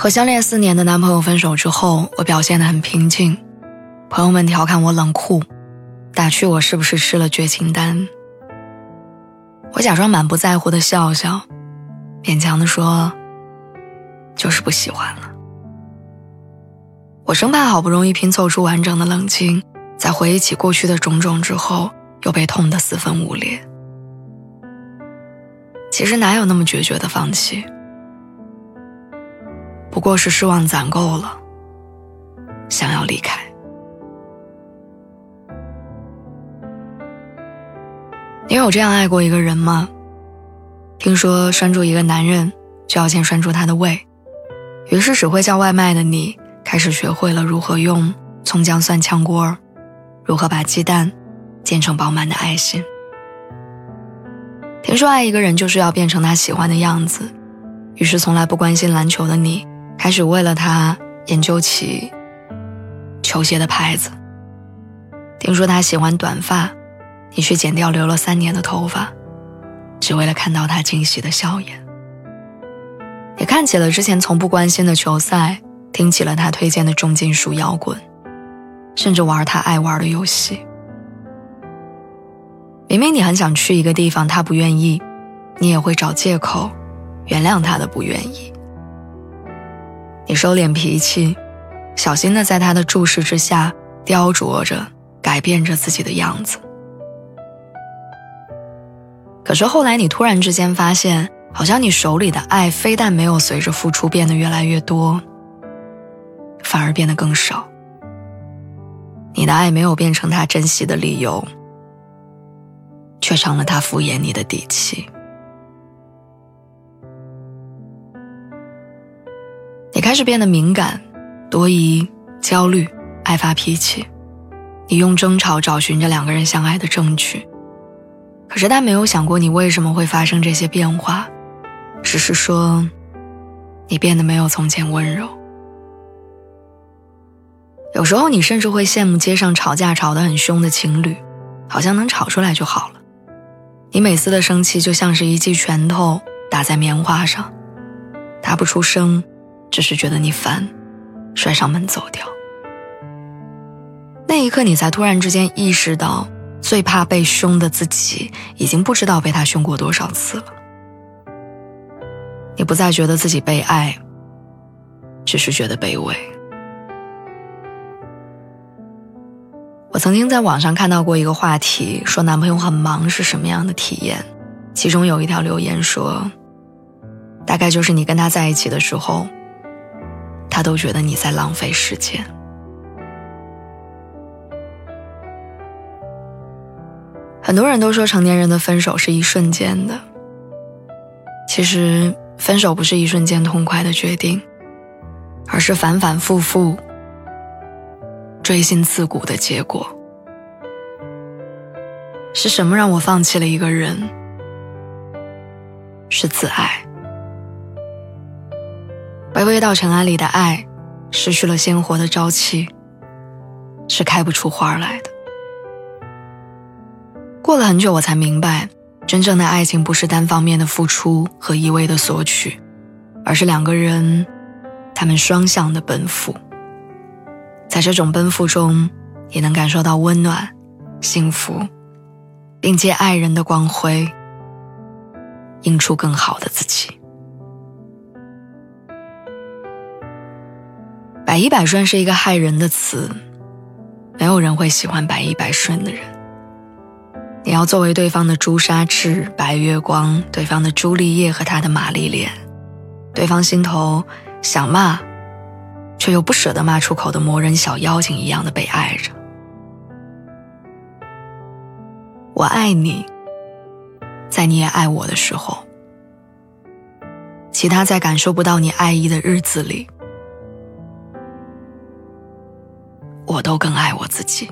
和相恋四年的男朋友分手之后，我表现得很平静。朋友们调侃我冷酷，打趣我是不是吃了绝情丹。我假装满不在乎的笑笑，勉强的说：“就是不喜欢了。”我生怕好不容易拼凑出完整的冷静，在回忆起过去的种种之后，又被痛得四分五裂。其实哪有那么决绝的放弃？不过是失望攒够了，想要离开。你有这样爱过一个人吗？听说拴住一个男人，就要先拴住他的胃，于是只会叫外卖的你，开始学会了如何用葱姜蒜炝锅，如何把鸡蛋煎成饱满的爱心。听说爱一个人就是要变成他喜欢的样子，于是从来不关心篮球的你。开始为了他研究起球鞋的牌子。听说他喜欢短发，你去剪掉留了三年的头发，只为了看到他惊喜的笑颜。也看起了之前从不关心的球赛，听起了他推荐的重金属摇滚，甚至玩他爱玩的游戏。明明你很想去一个地方，他不愿意，你也会找借口原谅他的不愿意。你收敛脾气，小心的在他的注视之下雕琢着、改变着自己的样子。可是后来，你突然之间发现，好像你手里的爱非但没有随着付出变得越来越多，反而变得更少。你的爱没有变成他珍惜的理由，却成了他敷衍你的底气。开始变得敏感、多疑、焦虑、爱发脾气。你用争吵找寻着两个人相爱的证据，可是他没有想过你为什么会发生这些变化，只是说，你变得没有从前温柔。有时候你甚至会羡慕街上吵架吵得很凶的情侣，好像能吵出来就好了。你每次的生气就像是一记拳头打在棉花上，打不出声。只是觉得你烦，摔上门走掉。那一刻，你才突然之间意识到，最怕被凶的自己，已经不知道被他凶过多少次了。你不再觉得自己被爱，只是觉得卑微。我曾经在网上看到过一个话题，说男朋友很忙是什么样的体验？其中有一条留言说，大概就是你跟他在一起的时候。他都觉得你在浪费时间。很多人都说成年人的分手是一瞬间的，其实分手不是一瞬间痛快的决定，而是反反复复、锥心刺骨的结果。是什么让我放弃了一个人？是自爱。卑微到尘埃里的爱，失去了鲜活的朝气，是开不出花来的。过了很久，我才明白，真正的爱情不是单方面的付出和一味的索取，而是两个人，他们双向的奔赴。在这种奔赴中，也能感受到温暖、幸福，并借爱人的光辉，映出更好的自己。百依百顺是一个害人的词，没有人会喜欢百依百顺的人。你要作为对方的朱砂痣、白月光，对方的朱丽叶和他的玛丽莲，对方心头想骂，却又不舍得骂出口的魔人小妖精一样的被爱着。我爱你，在你也爱我的时候，其他在感受不到你爱意的日子里，我都更爱我自己。